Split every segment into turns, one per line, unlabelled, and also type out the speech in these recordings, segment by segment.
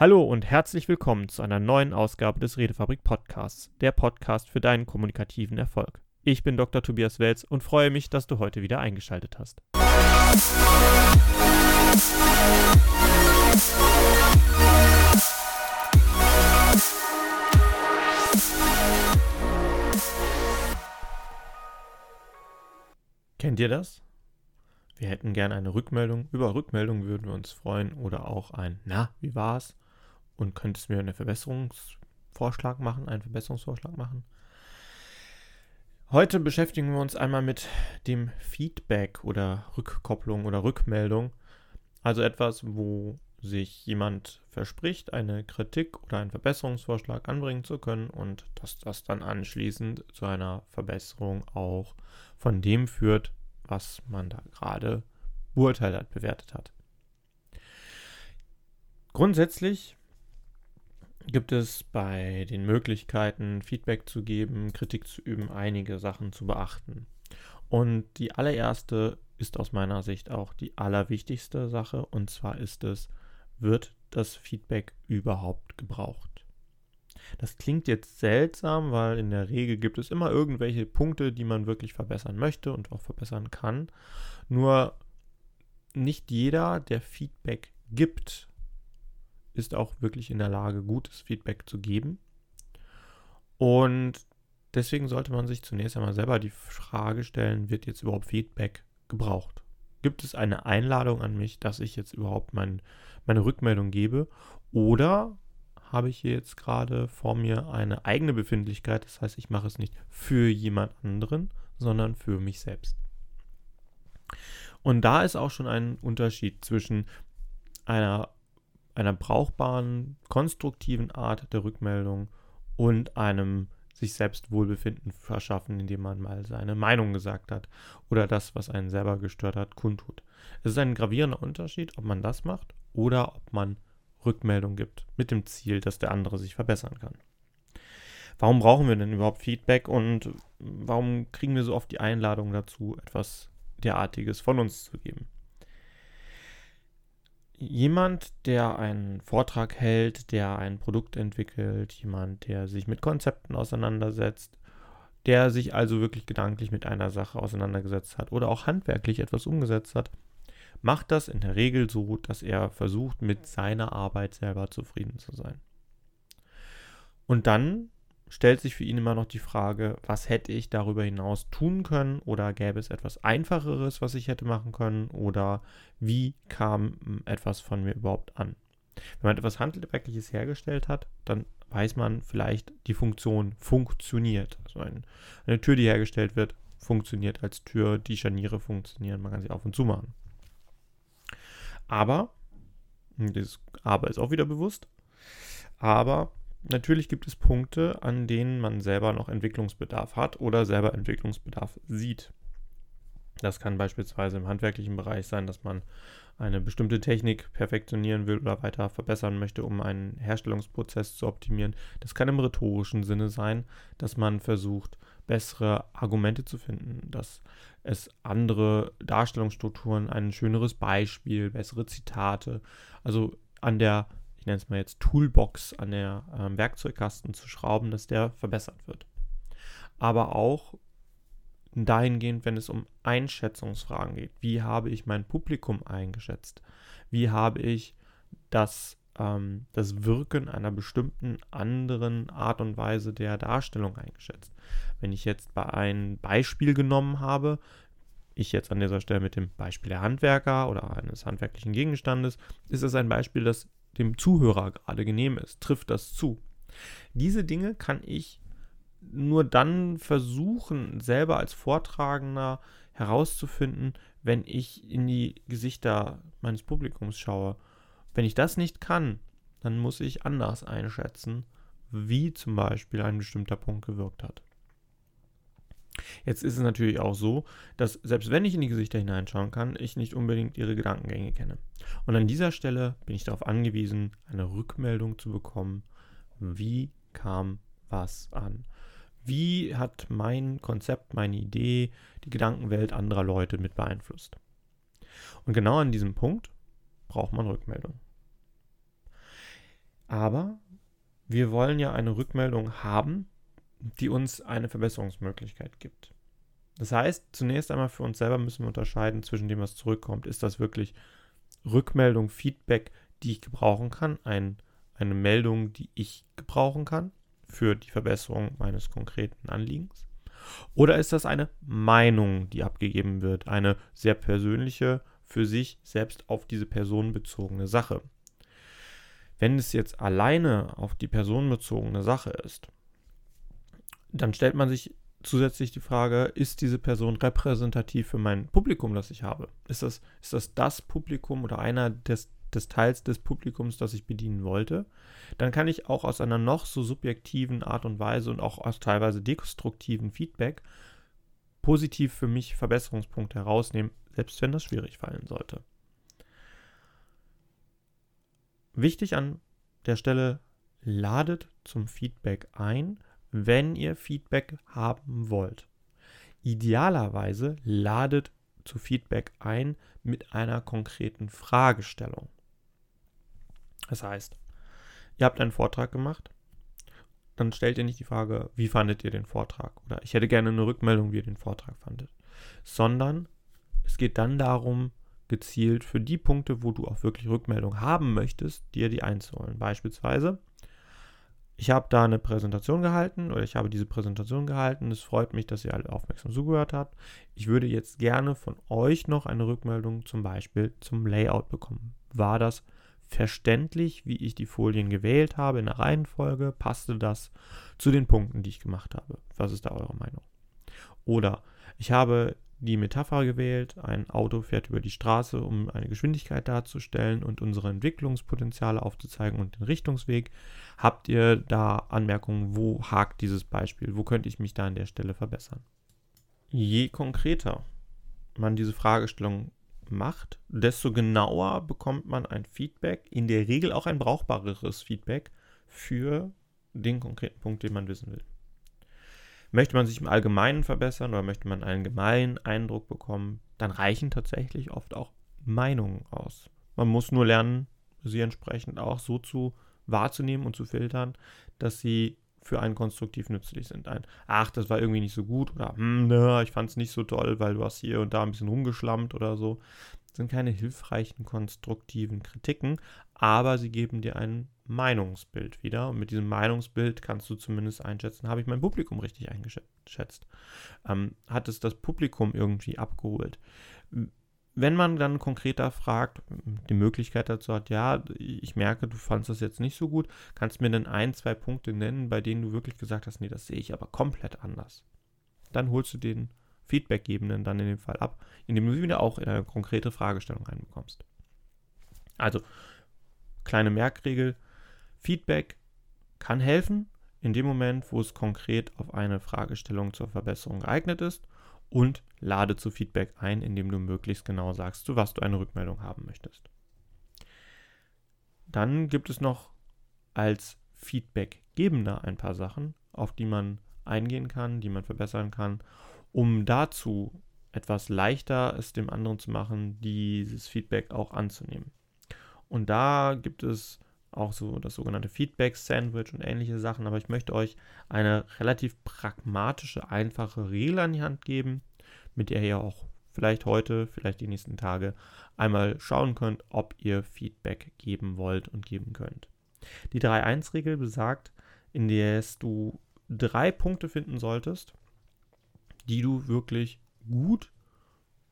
Hallo und herzlich willkommen zu einer neuen Ausgabe des Redefabrik Podcasts, der Podcast für deinen kommunikativen Erfolg. Ich bin Dr. Tobias Welz und freue mich, dass du heute wieder eingeschaltet hast. Kennt ihr das? Wir hätten gerne eine Rückmeldung. Über Rückmeldung würden wir uns freuen oder auch ein Na, wie war's? Und könntest mir einen Verbesserungsvorschlag machen, einen Verbesserungsvorschlag machen? Heute beschäftigen wir uns einmal mit dem Feedback oder Rückkopplung oder Rückmeldung. Also etwas, wo sich jemand verspricht, eine Kritik oder einen Verbesserungsvorschlag anbringen zu können und dass das dann anschließend zu einer Verbesserung auch von dem führt, was man da gerade beurteilt hat, bewertet hat. Grundsätzlich gibt es bei den Möglichkeiten, Feedback zu geben, Kritik zu üben, einige Sachen zu beachten. Und die allererste ist aus meiner Sicht auch die allerwichtigste Sache, und zwar ist es, wird das Feedback überhaupt gebraucht? Das klingt jetzt seltsam, weil in der Regel gibt es immer irgendwelche Punkte, die man wirklich verbessern möchte und auch verbessern kann. Nur nicht jeder, der Feedback gibt, ist auch wirklich in der Lage, gutes Feedback zu geben. Und deswegen sollte man sich zunächst einmal selber die Frage stellen, wird jetzt überhaupt Feedback gebraucht? Gibt es eine Einladung an mich, dass ich jetzt überhaupt mein, meine Rückmeldung gebe? Oder habe ich hier jetzt gerade vor mir eine eigene Befindlichkeit? Das heißt, ich mache es nicht für jemand anderen, sondern für mich selbst. Und da ist auch schon ein Unterschied zwischen einer einer brauchbaren, konstruktiven Art der Rückmeldung und einem sich selbst Wohlbefinden verschaffen, indem man mal seine Meinung gesagt hat oder das, was einen selber gestört hat, kundtut. Es ist ein gravierender Unterschied, ob man das macht oder ob man Rückmeldung gibt mit dem Ziel, dass der andere sich verbessern kann. Warum brauchen wir denn überhaupt Feedback und warum kriegen wir so oft die Einladung dazu, etwas derartiges von uns zu geben? Jemand, der einen Vortrag hält, der ein Produkt entwickelt, jemand, der sich mit Konzepten auseinandersetzt, der sich also wirklich gedanklich mit einer Sache auseinandergesetzt hat oder auch handwerklich etwas umgesetzt hat, macht das in der Regel so, dass er versucht, mit seiner Arbeit selber zufrieden zu sein. Und dann stellt sich für ihn immer noch die Frage, was hätte ich darüber hinaus tun können oder gäbe es etwas Einfacheres, was ich hätte machen können oder wie kam hm, etwas von mir überhaupt an. Wenn man etwas Handwerkliches hergestellt hat, dann weiß man vielleicht, die Funktion funktioniert. Also ein, eine Tür, die hergestellt wird, funktioniert als Tür, die Scharniere funktionieren, man kann sie auf und zu machen. Aber, dieses Aber ist auch wieder bewusst, aber Natürlich gibt es Punkte, an denen man selber noch Entwicklungsbedarf hat oder selber Entwicklungsbedarf sieht. Das kann beispielsweise im handwerklichen Bereich sein, dass man eine bestimmte Technik perfektionieren will oder weiter verbessern möchte, um einen Herstellungsprozess zu optimieren. Das kann im rhetorischen Sinne sein, dass man versucht, bessere Argumente zu finden, dass es andere Darstellungsstrukturen, ein schöneres Beispiel, bessere Zitate, also an der nenne es mal jetzt Toolbox an der ähm, Werkzeugkasten zu schrauben, dass der verbessert wird. Aber auch dahingehend, wenn es um Einschätzungsfragen geht. Wie habe ich mein Publikum eingeschätzt? Wie habe ich das, ähm, das Wirken einer bestimmten anderen Art und Weise der Darstellung eingeschätzt? Wenn ich jetzt bei ein Beispiel genommen habe, ich jetzt an dieser Stelle mit dem Beispiel der Handwerker oder eines handwerklichen Gegenstandes, ist es ein Beispiel, das dem Zuhörer gerade genehm ist. Trifft das zu? Diese Dinge kann ich nur dann versuchen, selber als Vortragender herauszufinden, wenn ich in die Gesichter meines Publikums schaue. Wenn ich das nicht kann, dann muss ich anders einschätzen, wie zum Beispiel ein bestimmter Punkt gewirkt hat. Jetzt ist es natürlich auch so, dass selbst wenn ich in die Gesichter hineinschauen kann, ich nicht unbedingt ihre Gedankengänge kenne. Und an dieser Stelle bin ich darauf angewiesen, eine Rückmeldung zu bekommen, wie kam was an. Wie hat mein Konzept, meine Idee, die Gedankenwelt anderer Leute mit beeinflusst? Und genau an diesem Punkt braucht man Rückmeldung. Aber wir wollen ja eine Rückmeldung haben, die uns eine Verbesserungsmöglichkeit gibt. Das heißt, zunächst einmal für uns selber müssen wir unterscheiden zwischen dem, was zurückkommt. Ist das wirklich Rückmeldung, Feedback, die ich gebrauchen kann? Ein, eine Meldung, die ich gebrauchen kann für die Verbesserung meines konkreten Anliegens? Oder ist das eine Meinung, die abgegeben wird? Eine sehr persönliche, für sich selbst auf diese Person bezogene Sache? Wenn es jetzt alleine auf die Person bezogene Sache ist, dann stellt man sich zusätzlich die Frage, ist diese Person repräsentativ für mein Publikum, das ich habe? Ist das ist das, das Publikum oder einer des, des Teils des Publikums, das ich bedienen wollte? Dann kann ich auch aus einer noch so subjektiven Art und Weise und auch aus teilweise dekonstruktiven Feedback positiv für mich Verbesserungspunkte herausnehmen, selbst wenn das schwierig fallen sollte. Wichtig an der Stelle, ladet zum Feedback ein, wenn ihr Feedback haben wollt. Idealerweise ladet zu Feedback ein mit einer konkreten Fragestellung. Das heißt, ihr habt einen Vortrag gemacht, dann stellt ihr nicht die Frage, wie fandet ihr den Vortrag oder ich hätte gerne eine Rückmeldung, wie ihr den Vortrag fandet, sondern es geht dann darum, gezielt für die Punkte, wo du auch wirklich Rückmeldung haben möchtest, dir die einzuholen. Beispielsweise, ich habe da eine Präsentation gehalten oder ich habe diese Präsentation gehalten. Es freut mich, dass ihr alle aufmerksam zugehört habt. Ich würde jetzt gerne von euch noch eine Rückmeldung zum Beispiel zum Layout bekommen. War das verständlich, wie ich die Folien gewählt habe in der Reihenfolge? Passte das zu den Punkten, die ich gemacht habe? Was ist da eure Meinung? Oder ich habe die Metapher gewählt, ein Auto fährt über die Straße, um eine Geschwindigkeit darzustellen und unsere Entwicklungspotenziale aufzuzeigen und den Richtungsweg. Habt ihr da Anmerkungen, wo hakt dieses Beispiel? Wo könnte ich mich da an der Stelle verbessern? Je konkreter man diese Fragestellung macht, desto genauer bekommt man ein Feedback, in der Regel auch ein brauchbareres Feedback für den konkreten Punkt, den man wissen will. Möchte man sich im Allgemeinen verbessern oder möchte man einen gemeinen Eindruck bekommen, dann reichen tatsächlich oft auch Meinungen aus. Man muss nur lernen, sie entsprechend auch so zu wahrzunehmen und zu filtern, dass sie für einen konstruktiv nützlich sind. Ein, ach, das war irgendwie nicht so gut oder hm, na, ich fand es nicht so toll, weil du hast hier und da ein bisschen rumgeschlammt oder so. Das sind keine hilfreichen, konstruktiven Kritiken, aber sie geben dir ein Meinungsbild wieder. Und mit diesem Meinungsbild kannst du zumindest einschätzen, habe ich mein Publikum richtig eingeschätzt? Ähm, hat es das Publikum irgendwie abgeholt? Wenn man dann konkreter fragt, die Möglichkeit dazu hat, ja, ich merke, du fandest das jetzt nicht so gut, kannst du mir dann ein, zwei Punkte nennen, bei denen du wirklich gesagt hast, nee, das sehe ich aber komplett anders. Dann holst du den Feedbackgebenden dann in dem Fall ab, indem du wieder auch in eine konkrete Fragestellung reinbekommst. Also, kleine Merkregel, Feedback kann helfen, in dem Moment, wo es konkret auf eine Fragestellung zur Verbesserung geeignet ist und lade zu Feedback ein, indem du möglichst genau sagst, zu was du eine Rückmeldung haben möchtest. Dann gibt es noch als Feedbackgebender ein paar Sachen, auf die man eingehen kann, die man verbessern kann, um dazu etwas leichter es dem anderen zu machen, dieses Feedback auch anzunehmen. Und da gibt es auch so das sogenannte Feedback-Sandwich und ähnliche Sachen, aber ich möchte euch eine relativ pragmatische, einfache Regel an die Hand geben, mit der ihr auch vielleicht heute, vielleicht die nächsten Tage einmal schauen könnt, ob ihr Feedback geben wollt und geben könnt. Die 3-1-Regel besagt, in der du drei Punkte finden solltest, die du wirklich gut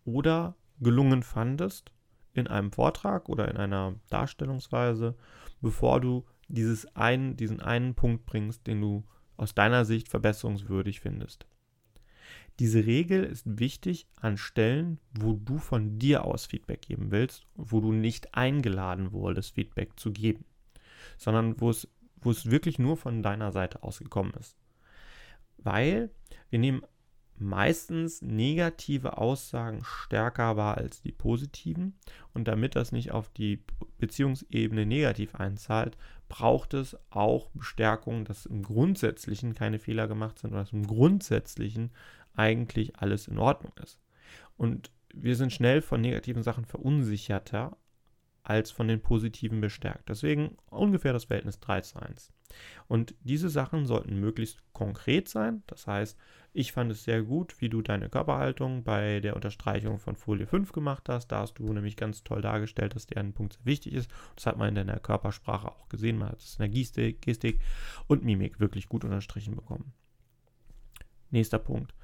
oder gelungen fandest in einem Vortrag oder in einer Darstellungsweise, bevor du dieses einen, diesen einen Punkt bringst, den du aus deiner Sicht verbesserungswürdig findest. Diese Regel ist wichtig an Stellen, wo du von dir aus Feedback geben willst, wo du nicht eingeladen wurdest, Feedback zu geben, sondern wo es, wo es wirklich nur von deiner Seite aus gekommen ist. Weil wir nehmen meistens negative Aussagen stärker wahr als die positiven. Und damit das nicht auf die Beziehungsebene negativ einzahlt, braucht es auch Bestärkung, dass im Grundsätzlichen keine Fehler gemacht sind oder dass im Grundsätzlichen eigentlich alles in Ordnung ist. Und wir sind schnell von negativen Sachen verunsicherter, als von den positiven bestärkt. Deswegen ungefähr das Verhältnis 3 zu 1. Und diese Sachen sollten möglichst konkret sein. Das heißt, ich fand es sehr gut, wie du deine Körperhaltung bei der Unterstreichung von Folie 5 gemacht hast. Da hast du nämlich ganz toll dargestellt, dass der ein Punkt sehr wichtig ist. Das hat man in deiner Körpersprache auch gesehen. Man hat es in der Gestik, Gestik und Mimik wirklich gut unterstrichen bekommen. Nächster Punkt.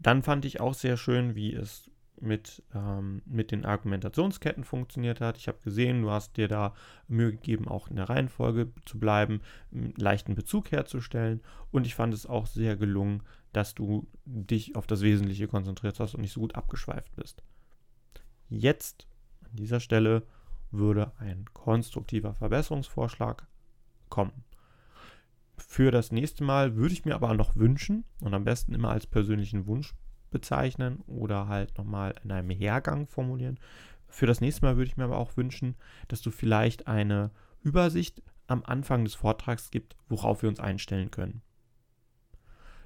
Dann fand ich auch sehr schön, wie es mit, ähm, mit den Argumentationsketten funktioniert hat. Ich habe gesehen, du hast dir da Mühe gegeben, auch in der Reihenfolge zu bleiben, einen leichten Bezug herzustellen. Und ich fand es auch sehr gelungen, dass du dich auf das Wesentliche konzentriert hast und nicht so gut abgeschweift bist. Jetzt an dieser Stelle würde ein konstruktiver Verbesserungsvorschlag kommen. Für das nächste Mal würde ich mir aber noch wünschen und am besten immer als persönlichen Wunsch bezeichnen oder halt nochmal in einem Hergang formulieren. Für das nächste Mal würde ich mir aber auch wünschen, dass du vielleicht eine Übersicht am Anfang des Vortrags gibt, worauf wir uns einstellen können.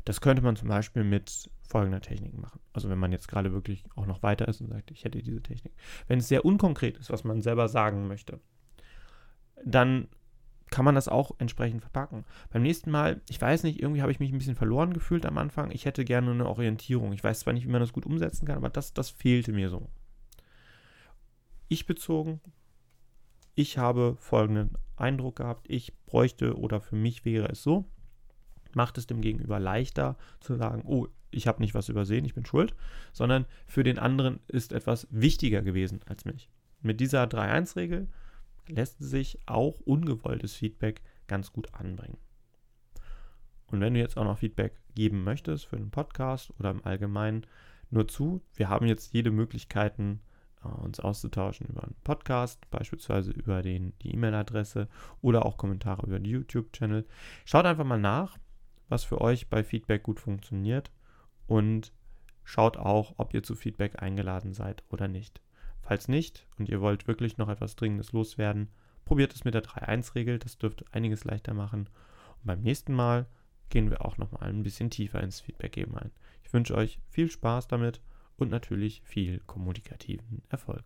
Das könnte man zum Beispiel mit folgender Technik machen. Also wenn man jetzt gerade wirklich auch noch weiter ist und sagt, ich hätte diese Technik. Wenn es sehr unkonkret ist, was man selber sagen möchte, dann kann man das auch entsprechend verpacken. Beim nächsten Mal, ich weiß nicht, irgendwie habe ich mich ein bisschen verloren gefühlt am Anfang. Ich hätte gerne eine Orientierung. Ich weiß zwar nicht, wie man das gut umsetzen kann, aber das, das fehlte mir so. Ich bezogen, ich habe folgenden Eindruck gehabt. Ich bräuchte oder für mich wäre es so, macht es dem Gegenüber leichter zu sagen, oh, ich habe nicht was übersehen, ich bin schuld, sondern für den anderen ist etwas wichtiger gewesen als mich. Mit dieser 3-1-Regel lässt sich auch ungewolltes Feedback ganz gut anbringen. Und wenn du jetzt auch noch Feedback geben möchtest für den Podcast oder im Allgemeinen, nur zu, wir haben jetzt jede Möglichkeiten, äh, uns auszutauschen über einen Podcast, beispielsweise über den, die E-Mail-Adresse oder auch Kommentare über den YouTube-Channel. Schaut einfach mal nach, was für euch bei Feedback gut funktioniert und schaut auch, ob ihr zu Feedback eingeladen seid oder nicht. Falls nicht und ihr wollt wirklich noch etwas Dringendes loswerden, probiert es mit der 3-1-Regel, das dürfte einiges leichter machen. Und beim nächsten Mal gehen wir auch nochmal ein bisschen tiefer ins Feedback geben ein. Ich wünsche euch viel Spaß damit und natürlich viel kommunikativen Erfolg.